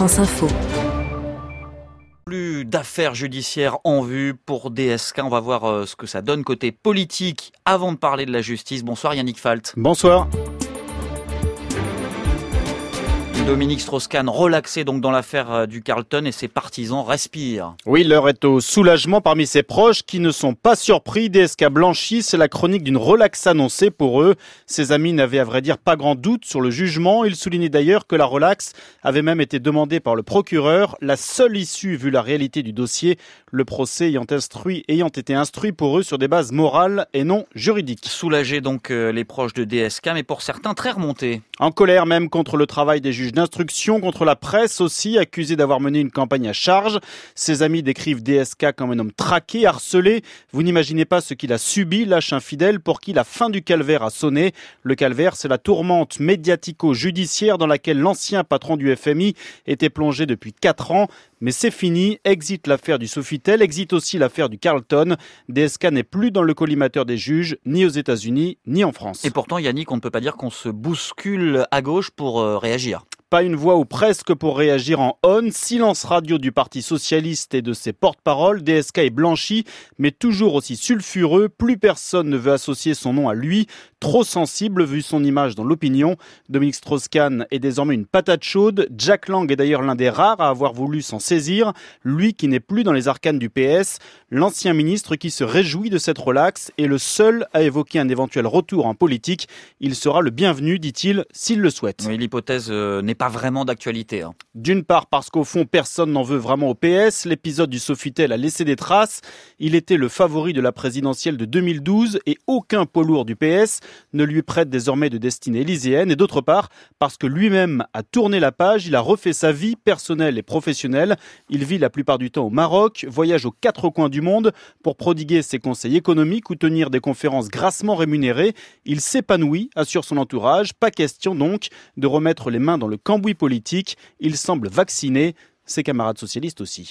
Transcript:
France Info plus d'affaires judiciaires en vue pour DSK. On va voir euh, ce que ça donne côté politique avant de parler de la justice. Bonsoir Yannick Falt. Bonsoir. Dominique Strauss-Kahn relaxé donc dans l'affaire euh, du Carlton et ses partisans respirent. Oui, l'heure est au soulagement parmi ses proches qui ne sont pas surpris. DSK blanchi, c'est la chronique d'une relaxe annoncée pour eux. Ses amis n'avaient à vrai dire pas grand doute sur le jugement. Il soulignait d'ailleurs que la relaxe avait même été demandée par le procureur, la seule issue vu la réalité du dossier, le procès ayant, instruit, ayant été instruit pour eux sur des bases morales et non juridiques. Soulagé donc euh, les proches de DSK, mais pour certains très remontés. En colère même contre le travail des juges d'instruction, contre la presse aussi, accusé d'avoir mené une campagne à charge. Ses amis décrivent DSK comme un homme traqué, harcelé. Vous n'imaginez pas ce qu'il a subi, lâche infidèle, pour qui la fin du calvaire a sonné. Le calvaire, c'est la tourmente médiatico-judiciaire dans laquelle l'ancien patron du FMI était plongé depuis 4 ans. Mais c'est fini, exit l'affaire du Sofitel, exit aussi l'affaire du Carlton. DSK n'est plus dans le collimateur des juges, ni aux États-Unis, ni en France. Et pourtant, Yannick, on ne peut pas dire qu'on se bouscule à gauche pour euh, réagir. Pas une voix ou presque pour réagir en on. Silence radio du Parti Socialiste et de ses porte-paroles. DSK est blanchi, mais toujours aussi sulfureux. Plus personne ne veut associer son nom à lui. Trop sensible vu son image dans l'opinion. Dominique Strauss-Kahn est désormais une patate chaude. Jack Lang est d'ailleurs l'un des rares à avoir voulu s'en saisir. Lui qui n'est plus dans les arcanes du PS. L'ancien ministre qui se réjouit de cette relaxe est le seul à évoquer un éventuel retour en politique. Il sera le bienvenu, dit-il, s'il le souhaite. L'hypothèse euh, n'est pas vraiment d'actualité. Hein. D'une part parce qu'au fond personne n'en veut vraiment au PS, l'épisode du Sofitel a laissé des traces, il était le favori de la présidentielle de 2012 et aucun poids lourd du PS ne lui prête désormais de destinée élyséenne, et d'autre part parce que lui-même a tourné la page, il a refait sa vie personnelle et professionnelle, il vit la plupart du temps au Maroc, voyage aux quatre coins du monde pour prodiguer ses conseils économiques ou tenir des conférences grassement rémunérées, il s'épanouit, assure son entourage, pas question donc de remettre les mains dans le cambouis politique. Il semble vacciner ses camarades socialistes aussi.